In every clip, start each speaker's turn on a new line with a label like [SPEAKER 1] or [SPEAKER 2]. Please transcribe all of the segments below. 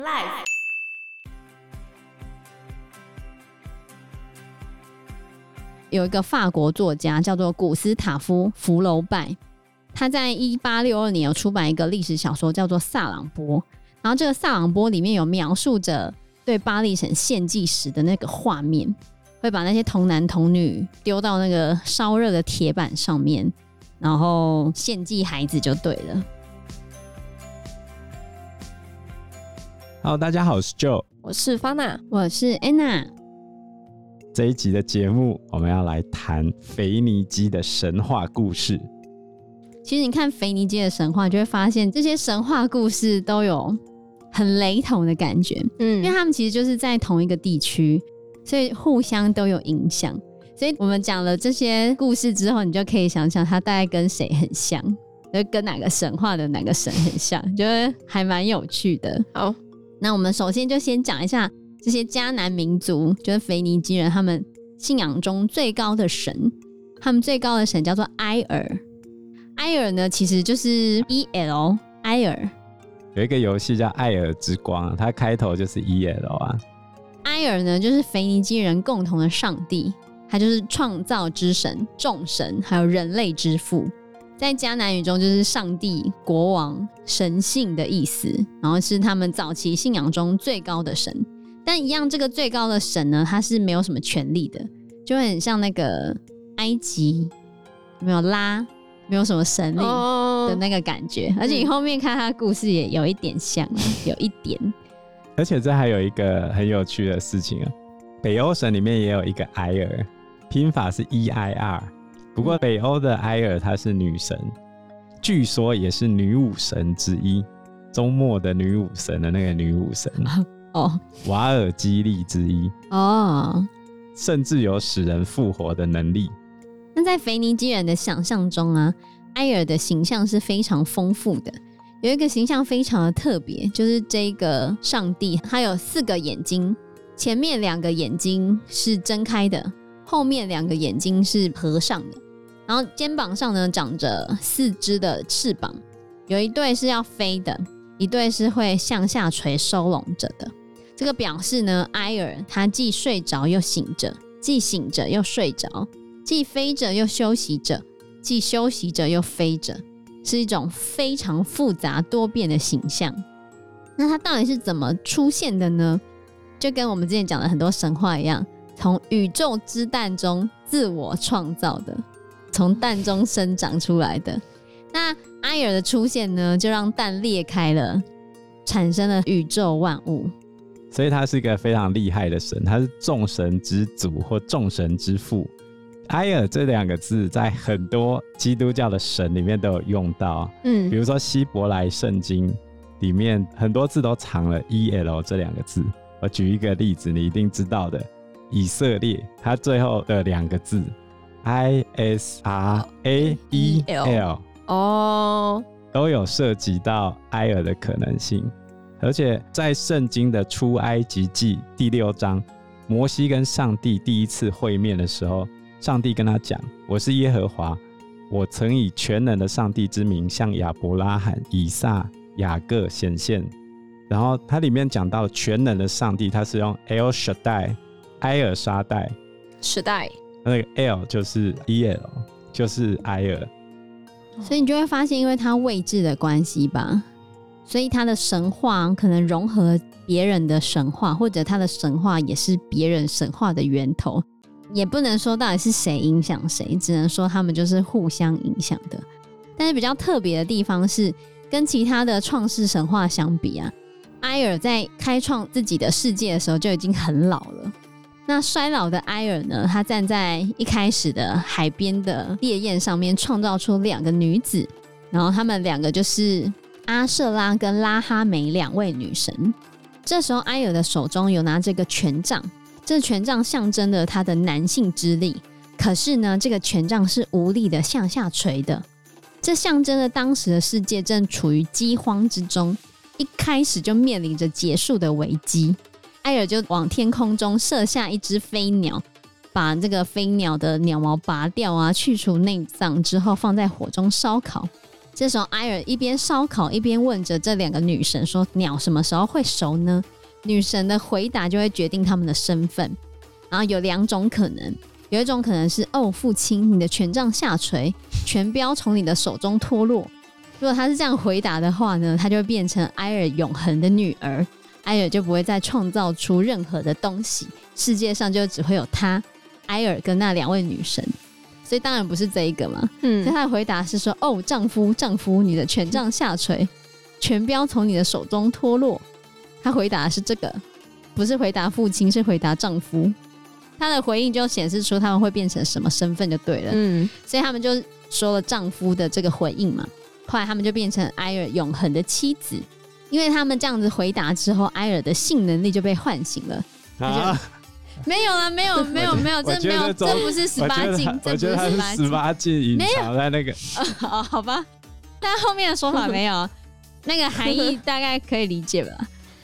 [SPEAKER 1] Life 有一个法国作家叫做古斯塔夫·福楼拜，他在一八六二年有出版一个历史小说叫做《萨朗波》，然后这个《萨朗波》里面有描述着对巴黎城献祭时的那个画面，会把那些童男童女丢到那个烧热的铁板上面，然后献祭孩子就对了。
[SPEAKER 2] Hello，大家好，我是 Joe，
[SPEAKER 3] 我是 Fana，
[SPEAKER 1] 我是 Anna。
[SPEAKER 2] 这一集的节目，我们要来谈腓尼基的神话故事。
[SPEAKER 1] 其实你看腓尼基的神话，就会发现这些神话故事都有很雷同的感觉。嗯，因为他们其实就是在同一个地区，所以互相都有影响。所以我们讲了这些故事之后，你就可以想想它大概跟谁很像，就跟哪个神话的哪个神很像，觉得还蛮有趣的。
[SPEAKER 3] 好。
[SPEAKER 1] 那我们首先就先讲一下这些迦南民族，就是腓尼基人，他们信仰中最高的神，他们最高的神叫做埃尔。埃尔呢，其实就是 E L 埃尔。
[SPEAKER 2] 有一个游戏叫《艾尔之光》，它开头就是 E L 啊。
[SPEAKER 1] 埃尔呢，就是腓尼基人共同的上帝，他就是创造之神、众神，还有人类之父。在迦南语中，就是上帝、国王、神性的意思，然后是他们早期信仰中最高的神。但一样，这个最高的神呢，他是没有什么权利的，就很像那个埃及没有拉，没有什么神力的那个感觉。而且你后面看他的故事也有一点像，有一点。
[SPEAKER 2] 而且这还有一个很有趣的事情啊，北欧神里面也有一个埃尔，拼法是 E I R。不过北欧的埃尔她是女神，据说也是女武神之一，周末的女武神的那个女武神
[SPEAKER 1] 哦，
[SPEAKER 2] 瓦尔基利之一
[SPEAKER 1] 哦，
[SPEAKER 2] 甚至有使人复活的能力。
[SPEAKER 1] 那在腓尼基人的想象中啊，埃尔的形象是非常丰富的，有一个形象非常的特别，就是这个上帝他有四个眼睛，前面两个眼睛是睁开的。后面两个眼睛是合上的，然后肩膀上呢长着四只的翅膀，有一对是要飞的，一对是会向下垂收拢着的。这个表示呢，埃尔他既睡着又醒着，既醒着又睡着，既飞着又休息着，既休息着又飞着，是一种非常复杂多变的形象。那它到底是怎么出现的呢？就跟我们之前讲的很多神话一样。从宇宙之蛋中自我创造的，从蛋中生长出来的。那埃尔的出现呢，就让蛋裂开了，产生了宇宙万物。
[SPEAKER 2] 所以他是一个非常厉害的神，他是众神之祖或众神之父。埃尔这两个字在很多基督教的神里面都有用到，嗯，比如说希伯来圣经里面很多字都藏了 E L 这两个字。我举一个例子，你一定知道的。以色列，它最后的两个字，I S R A E L，
[SPEAKER 3] 哦，
[SPEAKER 2] 都有涉及到埃尔的可能性。而且在圣经的出埃及记第六章，摩西跟上帝第一次会面的时候，上帝跟他讲：“我是耶和华，我曾以全能的上帝之名向亚伯拉罕、以撒、雅各显现。”然后它里面讲到全能的上帝，它是用 El Shaddai。埃尔沙代，
[SPEAKER 3] 时代，
[SPEAKER 2] 那个 L 就是 EL，就是埃尔，
[SPEAKER 1] 所以你就会发现，因为它位置的关系吧，所以它的神话可能融合别人的神话，或者它的神话也是别人神话的源头，也不能说到底是谁影响谁，只能说他们就是互相影响的。但是比较特别的地方是，跟其他的创世神话相比啊，埃尔在开创自己的世界的时候就已经很老了。那衰老的埃尔呢？他站在一开始的海边的烈焰上面，创造出两个女子，然后他们两个就是阿瑟拉跟拉哈梅两位女神。这时候埃尔的手中有拿这个权杖，这权杖象征了他的男性之力。可是呢，这个权杖是无力的向下垂的，这象征了当时的世界正处于饥荒之中，一开始就面临着结束的危机。埃尔就往天空中射下一只飞鸟，把这个飞鸟的鸟毛拔掉啊，去除内脏之后放在火中烧烤。这时候埃尔一边烧烤一边问着这两个女神说：“鸟什么时候会熟呢？”女神的回答就会决定他们的身份。然后有两种可能，有一种可能是：“哦，父亲，你的权杖下垂，权标从你的手中脱落。”如果他是这样回答的话呢，他就会变成埃尔永恒的女儿，埃尔就不会再创造出任何的东西，世界上就只会有他，埃尔跟那两位女神。所以当然不是这一个嘛。嗯，所以他的回答是说：“哦，丈夫，丈夫，你的权杖下垂，权标从你的手中脱落。”他回答的是这个，不是回答父亲，是回答丈夫。他的回应就显示出他们会变成什么身份就对了。嗯，所以他们就说了丈夫的这个回应嘛。后来他们就变成埃尔永恒的妻子，因为他们这样子回答之后，埃尔的性能力就被唤醒了。啊，没有啊，没有，没有，没有，这没有，这不是十八禁，这不是
[SPEAKER 2] 十八禁，隐藏在那个。
[SPEAKER 1] 哦，好吧，但后面的说法没有，那个含义大概可以理解吧。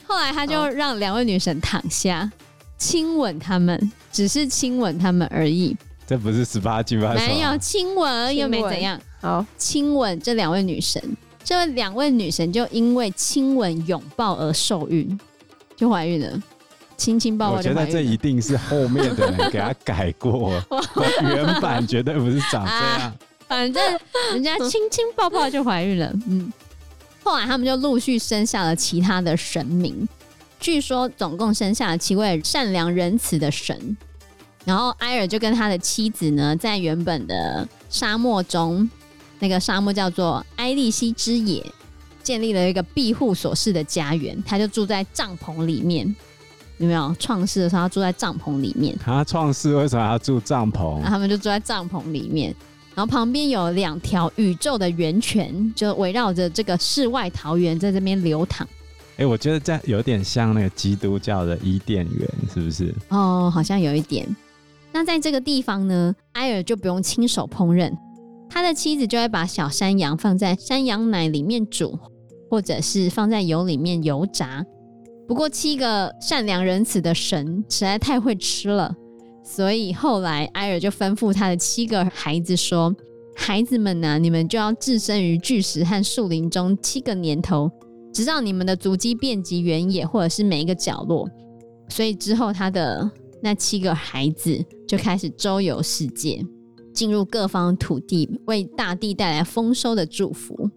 [SPEAKER 1] 后来他就让两位女神躺下，亲吻他们，只是亲吻他们而已。
[SPEAKER 2] 这不是十八禁吧？
[SPEAKER 1] 没有亲吻又没怎样。好，亲吻这两位女神，这两位女神就因为亲吻、拥抱而受孕，就怀孕了。亲亲抱抱，我
[SPEAKER 2] 觉得这一定是后面的人给他改过，原版绝对不是长这样。啊、
[SPEAKER 1] 反正人家 亲亲抱抱就怀孕了。嗯，后来他们就陆续生下了其他的神明，据说总共生下了七位善良仁慈的神。然后埃尔就跟他的妻子呢，在原本的沙漠中，那个沙漠叫做埃利西之野，建立了一个庇护所式的家园。他就住在帐篷里面，有没有？创世的时候他住在帐篷里面。
[SPEAKER 2] 他创世为什么要住帐篷？
[SPEAKER 1] 他们就住在帐篷里面。然后旁边有两条宇宙的源泉，就围绕着这个世外桃源在这边流淌。
[SPEAKER 2] 哎，我觉得这有点像那个基督教的伊甸园，是不是？
[SPEAKER 1] 哦，好像有一点。那在这个地方呢，埃尔就不用亲手烹饪，他的妻子就会把小山羊放在山羊奶里面煮，或者是放在油里面油炸。不过七个善良仁慈的神实在太会吃了，所以后来埃尔就吩咐他的七个孩子说：“孩子们呐、啊，你们就要置身于巨石和树林中七个年头，直到你们的足迹遍及原野，或者是每一个角落。”所以之后他的。那七个孩子就开始周游世界，进入各方土地，为大地带来丰收的祝福。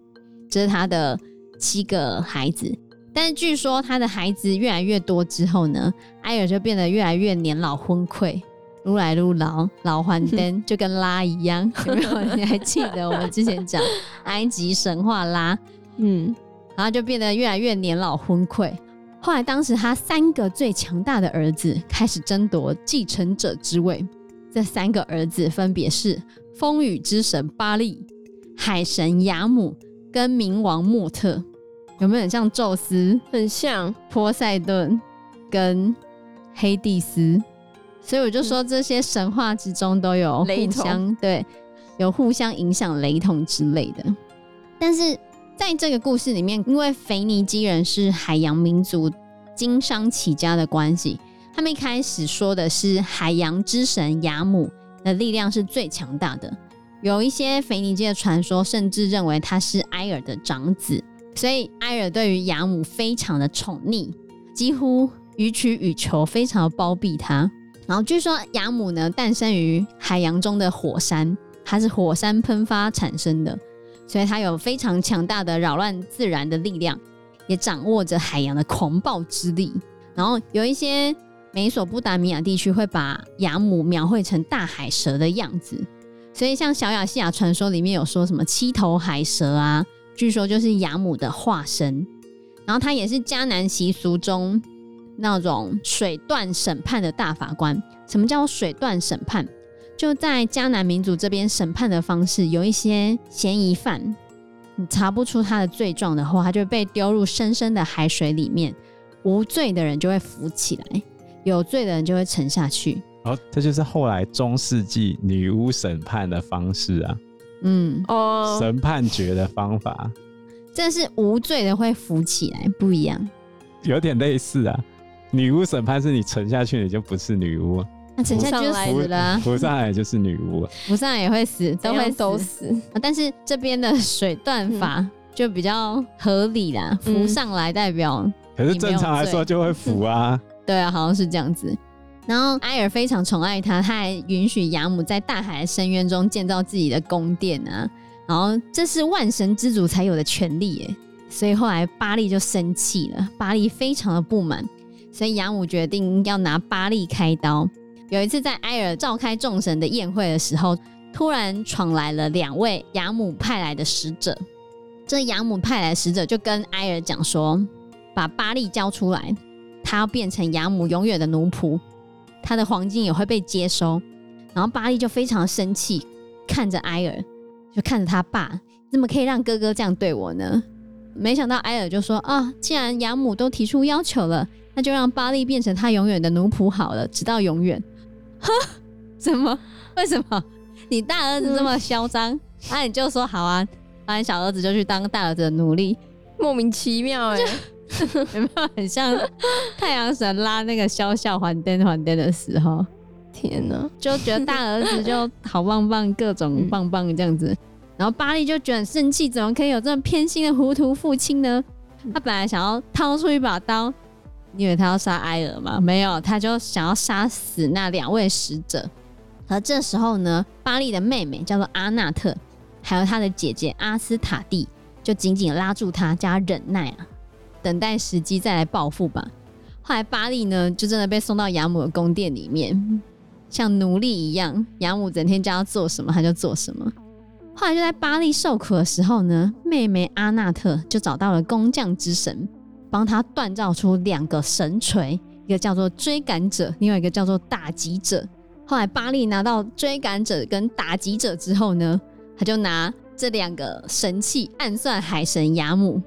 [SPEAKER 1] 这是他的七个孩子。但是据说他的孩子越来越多之后呢，艾尔就变得越来越年老昏聩，撸来撸老，老还灯，就跟拉一样。有没有？你还记得我们之前讲 埃及神话拉？嗯，然后就变得越来越年老昏聩。后来，当时他三个最强大的儿子开始争夺继承者之位。这三个儿子分别是风雨之神巴利、海神雅姆跟冥王莫特。有没有很像宙斯？
[SPEAKER 3] 很像
[SPEAKER 1] 波塞顿跟黑帝斯。所以我就说，这些神话之中都有互相对，有互相影响、雷同之类的。但是。在这个故事里面，因为腓尼基人是海洋民族，经商起家的关系，他们一开始说的是海洋之神雅姆的力量是最强大的。有一些腓尼基的传说，甚至认为他是埃尔的长子，所以埃尔对于雅姆非常的宠溺，几乎予取予求，非常的包庇他。然后据说雅姆呢，诞生于海洋中的火山，它是火山喷发产生的。所以他有非常强大的扰乱自然的力量，也掌握着海洋的狂暴之力。然后有一些美索不达米亚地区会把雅姆描绘成大海蛇的样子，所以像小亚细亚传说里面有说什么七头海蛇啊，据说就是雅姆的化身。然后他也是迦南习俗中那种水断审判的大法官。什么叫水断审判？就在迦南民族这边审判的方式，有一些嫌疑犯，你查不出他的罪状的话，他就被丢入深深的海水里面，无罪的人就会浮起来，有罪的人就会沉下去。
[SPEAKER 2] 哦，这就是后来中世纪女巫审判的方式啊。嗯，哦，审判决的方法，
[SPEAKER 1] 这是无罪的会浮起来，不一样。
[SPEAKER 2] 有点类似啊，女巫审判是你沉下去，你就不是女巫。
[SPEAKER 1] 那沉下去就死了，
[SPEAKER 2] 浮上来就是女巫，
[SPEAKER 1] 浮上来也会死，都会
[SPEAKER 3] 都死。
[SPEAKER 1] 但是这边的水断法就比较合理啦，浮上来代表。
[SPEAKER 2] 可是正常来说就会浮啊。
[SPEAKER 1] 对啊，好像是这样子。然后埃尔非常宠爱他，他还允许亚姆在大海的深渊中建造自己的宫殿啊。然后这是万神之主才有的权利耶。所以后来巴利就生气了，巴利非常的不满，所以亚姆决定要拿巴利开刀。有一次在埃尔召开众神的宴会的时候，突然闯来了两位亚姆派来的使者。这亚姆派来使者就跟埃尔讲说：“把巴利交出来，他要变成养母永远的奴仆，他的黄金也会被接收。”然后巴利就非常生气，看着埃尔，就看着他爸，怎么可以让哥哥这样对我呢？没想到埃尔就说：“啊，既然养母都提出要求了，那就让巴利变成他永远的奴仆好了，直到永远。”哈？怎么？为什么？你大儿子这么嚣张，那、嗯啊、你就说好啊，把你小儿子就去当大儿子的奴隶，
[SPEAKER 3] 莫名其妙哎、欸，
[SPEAKER 1] 有没有很像太阳神拉那个萧萧还灯还灯的时候？
[SPEAKER 3] 天哪，
[SPEAKER 1] 就觉得大儿子就好棒棒，各种棒棒这样子。嗯然后巴利就觉得很生气，怎么可以有这么偏心的糊涂父亲呢？他本来想要掏出一把刀，你以为他要杀埃尔吗？没有，他就想要杀死那两位使者。而这时候呢，巴利的妹妹叫做阿纳特，还有他的姐姐阿斯塔蒂，就紧紧拉住他，叫他忍耐啊，等待时机再来报复吧。后来巴力呢，就真的被送到亚姆的宫殿里面，像奴隶一样，亚姆整天叫他做什么，他就做什么。后来就在巴力受苦的时候呢，妹妹阿纳特就找到了工匠之神，帮他锻造出两个神锤，一个叫做追赶者，另外一个叫做打击者。后来巴力拿到追赶者跟打击者之后呢，他就拿这两个神器暗算海神亚姆。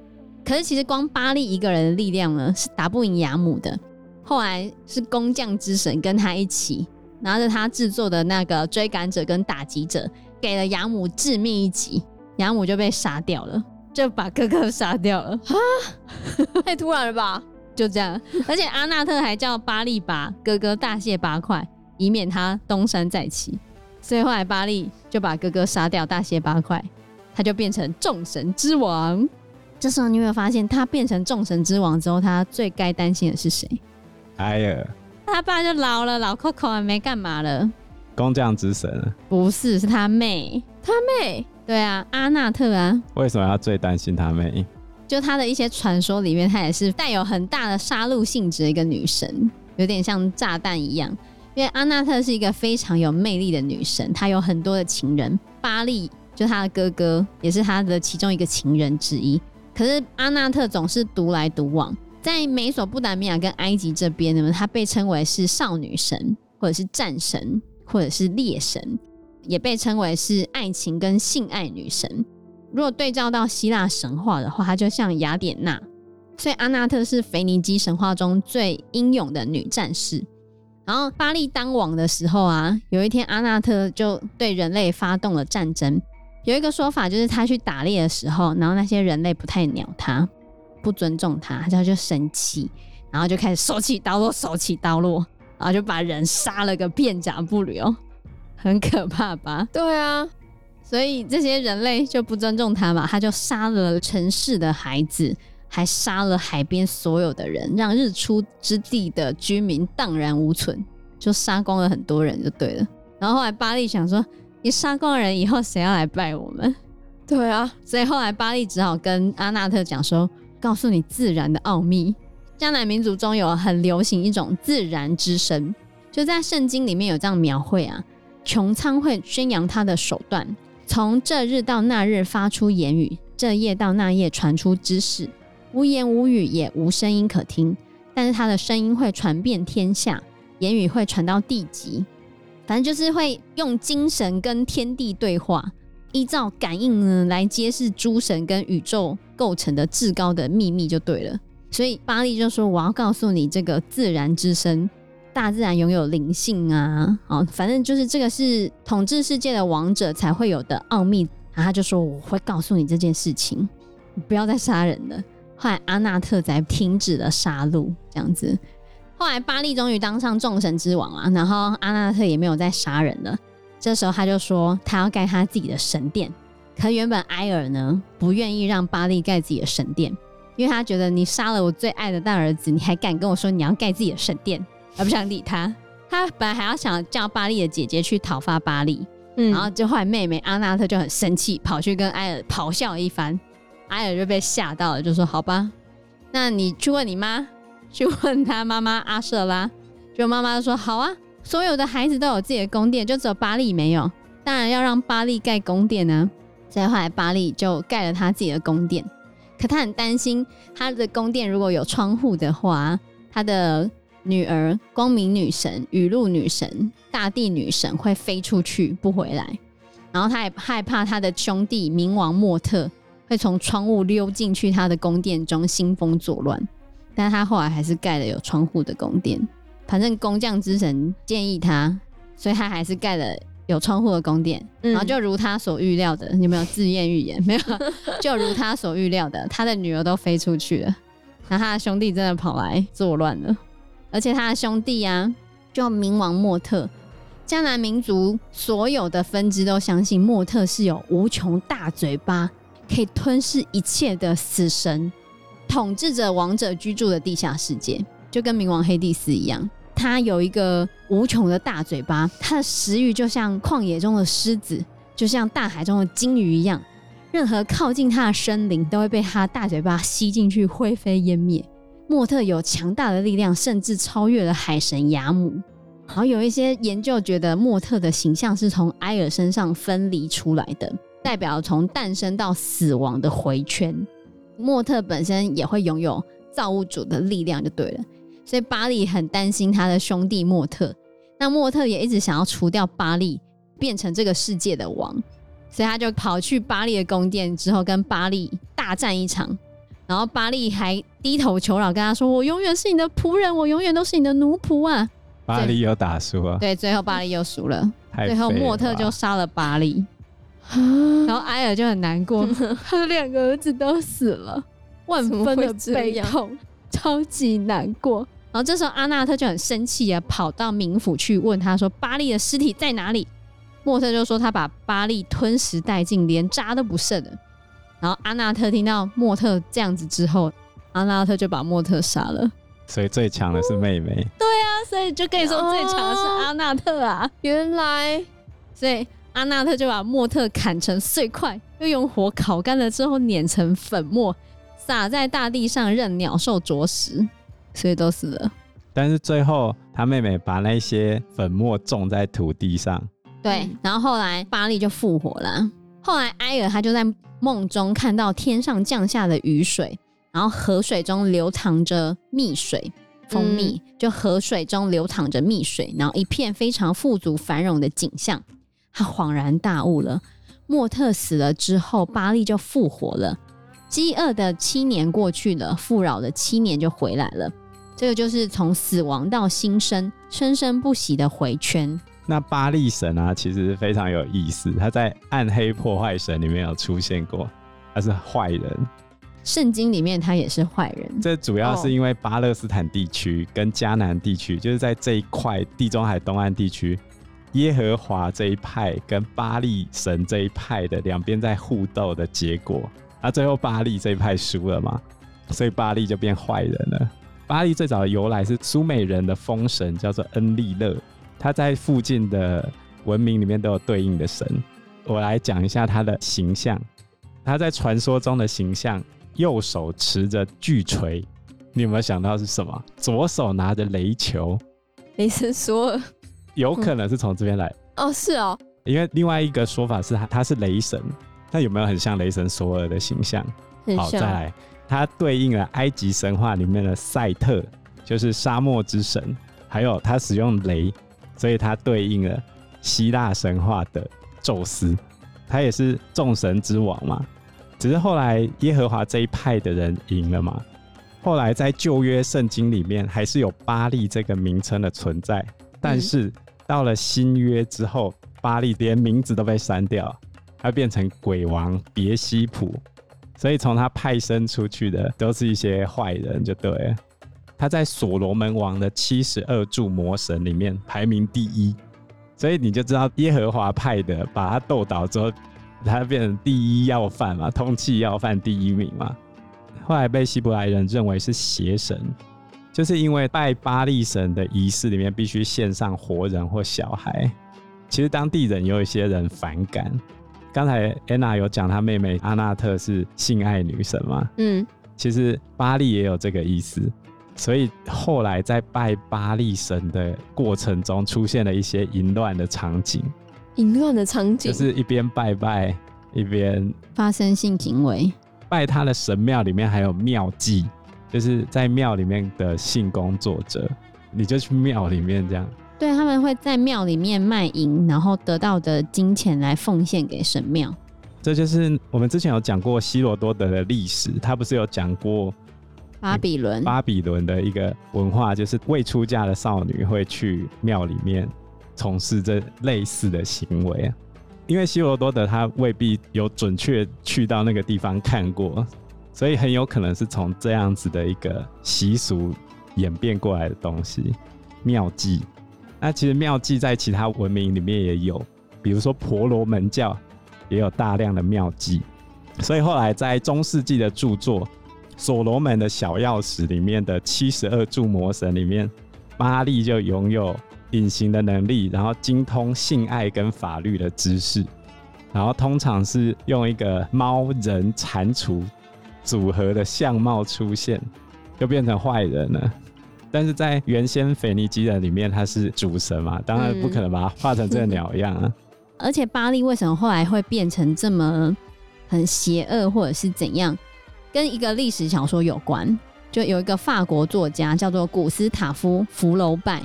[SPEAKER 1] 可是其实光巴利一个人的力量呢，是打不赢雅姆的。后来是工匠之神跟他一起拿着他制作的那个追赶者跟打击者。给了雅姆致命一击，雅姆就被杀掉了，就把哥哥杀掉了啊！
[SPEAKER 3] 太突然了吧？
[SPEAKER 1] 就这样，而且阿纳特还叫巴利把哥哥大卸八块，以免他东山再起。所以后来巴利就把哥哥杀掉，大卸八块，他就变成众神之王。这时候你有没有发现，他变成众神之王之后，他最该担心的是谁？
[SPEAKER 2] 埃尔，
[SPEAKER 1] 他爸就老了，老扣扣还没干嘛了。
[SPEAKER 2] 工匠之神
[SPEAKER 1] 不是，是他妹，
[SPEAKER 3] 他妹，
[SPEAKER 1] 对啊，阿纳特啊。
[SPEAKER 2] 为什么要最担心他妹？
[SPEAKER 1] 就他的一些传说里面，她也是带有很大的杀戮性质的一个女神，有点像炸弹一样。因为阿纳特是一个非常有魅力的女神，她有很多的情人，巴利就她的哥哥，也是她的其中一个情人之一。可是阿纳特总是独来独往，在美索不达米亚跟埃及这边呢，她被称为是少女神或者是战神。或者是猎神，也被称为是爱情跟性爱女神。如果对照到希腊神话的话，她就像雅典娜。所以阿纳特是腓尼基神话中最英勇的女战士。然后巴力当王的时候啊，有一天阿纳特就对人类发动了战争。有一个说法就是他去打猎的时候，然后那些人类不太鸟他，不尊重他，他就生气，然后就开始手起刀落，手起刀落。然后就把人杀了个片甲不留，很可怕吧？
[SPEAKER 3] 对啊，
[SPEAKER 1] 所以这些人类就不尊重他嘛，他就杀了城市的孩子，还杀了海边所有的人，让日出之地的居民荡然无存，就杀光了很多人就对了。然后后来巴利想说，你杀光人以后，谁要来拜我们？
[SPEAKER 3] 对啊，
[SPEAKER 1] 所以后来巴利只好跟阿纳特讲说，告诉你自然的奥秘。迦南民族中有很流行一种自然之声，就在圣经里面有这样描绘啊，穹苍会宣扬他的手段，从这日到那日发出言语，这夜到那夜传出知识，无言无语也无声音可听，但是他的声音会传遍天下，言语会传到地极，反正就是会用精神跟天地对话，依照感应呢来揭示诸神跟宇宙构成的至高的秘密就对了。所以巴利就说：“我要告诉你，这个自然之声，大自然拥有灵性啊，好，反正就是这个是统治世界的王者才会有的奥秘。”然后他就说：“我会告诉你这件事情，你不要再杀人了。”后来阿纳特才停止了杀戮，这样子。后来巴利终于当上众神之王了，然后阿纳特也没有再杀人了。这时候他就说他要盖他自己的神殿。可原本埃尔呢不愿意让巴利盖自己的神殿，因为他觉得你杀了我最爱的大儿子，你还敢跟我说你要盖自己的神殿，而不想理他。他本来还要想叫巴利的姐姐去讨伐巴利，嗯，然后就后来妹妹阿纳特就很生气，跑去跟埃尔咆哮一番，埃尔就被吓到了，就说好吧，那你去问你妈，去问他妈妈阿舍拉，就妈妈说好啊，所有的孩子都有自己的宫殿，就只有巴利没有，当然要让巴利盖宫殿呢。所以后来巴利就盖了他自己的宫殿，可他很担心他的宫殿如果有窗户的话，他的女儿光明女神、雨露女神、大地女神会飞出去不回来，然后他也害怕他的兄弟冥王莫特会从窗户溜进去他的宫殿中兴风作乱，但他后来还是盖了有窗户的宫殿，反正工匠之神建议他，所以他还是盖了。有窗户的宫殿，然后就如他所预料的，你有没有自验预言？没有，就如他所预料的，他的女儿都飞出去了，然后他的兄弟真的跑来作乱了，而且他的兄弟啊，就冥王莫特，迦南民族所有的分支都相信莫特是有无穷大嘴巴，可以吞噬一切的死神，统治着王者居住的地下世界，就跟冥王黑帝斯一样。他有一个无穷的大嘴巴，他的食欲就像旷野中的狮子，就像大海中的鲸鱼一样，任何靠近他的生灵都会被他大嘴巴吸进去，灰飞烟灭。莫特有强大的力量，甚至超越了海神雅姆。然后有一些研究觉得，莫特的形象是从埃尔身上分离出来的，代表从诞生到死亡的回圈。莫特本身也会拥有造物主的力量，就对了。所以巴利很担心他的兄弟莫特，那莫特也一直想要除掉巴利，变成这个世界的王，所以他就跑去巴利的宫殿之后，跟巴利大战一场，然后巴利还低头求饶，跟他说：“我永远是你的仆人，我永远都是你的奴仆啊！”
[SPEAKER 2] 巴利又打输了？
[SPEAKER 1] 对，最后巴利又输了，最后莫特就杀了巴力，然后埃尔就很难过，他的两个儿子都死了，万分的悲痛，超级难过。然后这时候阿纳特就很生气啊，跑到冥府去问他说：“巴利的尸体在哪里？”莫特就说：“他把巴利吞食殆尽，连渣都不剩了。”然后阿纳特听到莫特这样子之后，阿纳特就把莫特杀了。
[SPEAKER 2] 所以最强的是妹妹。
[SPEAKER 1] 对啊，所以就跟你说最强的是阿纳特啊。
[SPEAKER 3] 原来，
[SPEAKER 1] 所以阿纳特就把莫特砍成碎块，又用火烤干了之后碾成粉末，撒在大地上任鸟兽啄食。所以都死了，
[SPEAKER 2] 但是最后他妹妹把那些粉末种在土地上，
[SPEAKER 1] 对，然后后来巴利就复活了。后来埃尔他就在梦中看到天上降下的雨水，然后河水中流淌着蜜水，蜂蜜，嗯、就河水中流淌着蜜水，然后一片非常富足繁荣的景象。他恍然大悟了，莫特死了之后，巴利就复活了。饥饿的七年过去了，富饶的七年就回来了。这个就是从死亡到新生，生生不息的回圈。
[SPEAKER 2] 那巴利神啊，其实非常有意思。他在暗黑破坏神里面有出现过，他是坏人。
[SPEAKER 1] 圣经里面他也是坏人。
[SPEAKER 2] 这主要是因为巴勒斯坦地区跟迦南地区，就是在这一块地中海东岸地区，耶和华这一派跟巴力神这一派的两边在互斗的结果。那最后巴力这一派输了嘛，所以巴力就变坏人了。巴力最早的由来是苏美人的风神，叫做恩利勒。他在附近的文明里面都有对应的神。我来讲一下他的形象。他在传说中的形象，右手持着巨锤，你有没有想到是什么？左手拿着雷球，
[SPEAKER 3] 雷神索尔，
[SPEAKER 2] 有可能是从这边来。
[SPEAKER 3] 哦，是哦。
[SPEAKER 2] 因为另外一个说法是他他是雷神，那有没有很像雷神索尔的形象？
[SPEAKER 3] 很。
[SPEAKER 2] 好，再来。他对应了埃及神话里面的赛特，就是沙漠之神，还有他使用雷，所以他对应了希腊神话的宙斯，他也是众神之王嘛。只是后来耶和华这一派的人赢了嘛。后来在旧约圣经里面还是有巴利这个名称的存在，但是到了新约之后，巴力连名字都被删掉，他变成鬼王别西卜。所以从他派生出去的都是一些坏人，就对了。他在所罗门王的七十二柱魔神里面排名第一，所以你就知道耶和华派的把他斗倒之后，他变成第一要犯嘛，通缉要犯第一名嘛。后来被希伯来人认为是邪神，就是因为拜巴力神的仪式里面必须献上活人或小孩。其实当地人有一些人反感。刚才安娜有讲她妹妹阿纳特是性爱女神嘛？嗯，其实巴力也有这个意思。所以后来在拜巴力神的过程中，出现了一些淫乱的场景。
[SPEAKER 3] 淫乱的场景
[SPEAKER 2] 就是一边拜拜一边
[SPEAKER 1] 发生性行为。
[SPEAKER 2] 拜他的神庙里面还有庙妓，就是在庙里面的性工作者，你就去庙里面这样。
[SPEAKER 1] 对，他们会在庙里面卖淫，然后得到的金钱来奉献给神庙。
[SPEAKER 2] 这就是我们之前有讲过希罗多德的历史，他不是有讲过。
[SPEAKER 1] 巴比伦，
[SPEAKER 2] 巴比伦的一个文化就是未出嫁的少女会去庙里面从事这类似的行为啊。因为希罗多德他未必有准确去到那个地方看过，所以很有可能是从这样子的一个习俗演变过来的东西。妙计，那其实妙计在其他文明里面也有，比如说婆罗门教也有大量的妙计，所以后来在中世纪的著作。所罗门的小钥匙里面的七十二柱魔神里面，巴利就拥有隐形的能力，然后精通性爱跟法律的知识，然后通常是用一个猫人蟾蜍组合的相貌出现，就变成坏人了。但是在原先腓尼基人里面，他是主神嘛，当然不可能把它画成这个鸟样啊。
[SPEAKER 1] 而且巴利为什么后来会变成这么很邪恶，或者是怎样？跟一个历史小说有关，就有一个法国作家叫做古斯塔夫·福楼拜，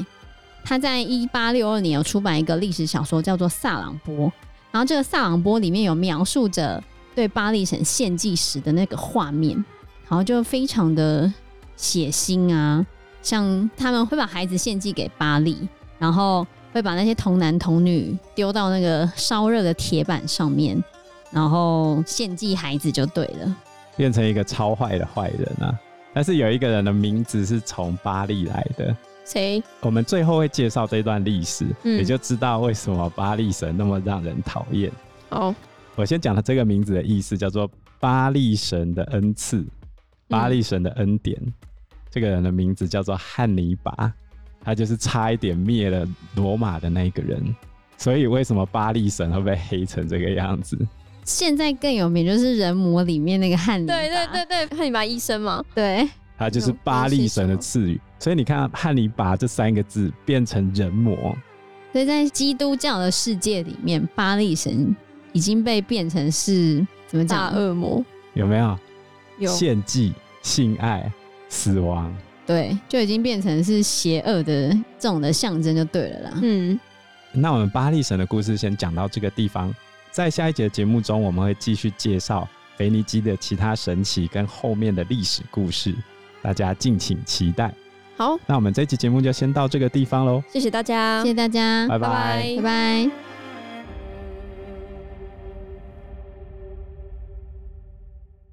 [SPEAKER 1] 他在一八六二年有出版一个历史小说叫做《萨朗波》，然后这个《萨朗波》里面有描述着对巴力神献祭时的那个画面，然后就非常的血腥啊，像他们会把孩子献祭给巴力，然后会把那些童男童女丢到那个烧热的铁板上面，然后献祭孩子就对了。
[SPEAKER 2] 变成一个超坏的坏人啊！但是有一个人的名字是从巴力来的，
[SPEAKER 3] 谁？
[SPEAKER 2] 我们最后会介绍这段历史，嗯，你就知道为什么巴力神那么让人讨厌。
[SPEAKER 3] 哦，
[SPEAKER 2] 我先讲了这个名字的意思，叫做巴力神的恩赐，巴力神的恩典。嗯，这个人的名字叫做汉尼拔，他就是差一点灭了罗马的那个人。所以为什么巴力神会被黑成这个样子？
[SPEAKER 1] 现在更有名就是人魔里面那个汉尼拔，
[SPEAKER 3] 对对对对，汉尼拔医生嘛，
[SPEAKER 1] 对，
[SPEAKER 2] 他就是巴力神的赐予，所以你看汉尼拔这三个字变成人魔，
[SPEAKER 1] 所以在基督教的世界里面，巴力神已经被变成是怎么讲？
[SPEAKER 3] 大恶魔
[SPEAKER 2] 有没有？
[SPEAKER 3] 有
[SPEAKER 2] 献祭、性爱、死亡，
[SPEAKER 1] 对，就已经变成是邪恶的这种的象征就对了啦。
[SPEAKER 3] 嗯，
[SPEAKER 2] 那我们巴力神的故事先讲到这个地方。在下一节节目中，我们会继续介绍腓尼基的其他神奇跟后面的历史故事，大家敬请期待。
[SPEAKER 3] 好，
[SPEAKER 2] 那我们这期节目就先到这个地方喽。
[SPEAKER 3] 谢谢大家，
[SPEAKER 1] 谢谢大家，
[SPEAKER 2] 拜拜，
[SPEAKER 3] 拜拜。
[SPEAKER 1] 拜拜。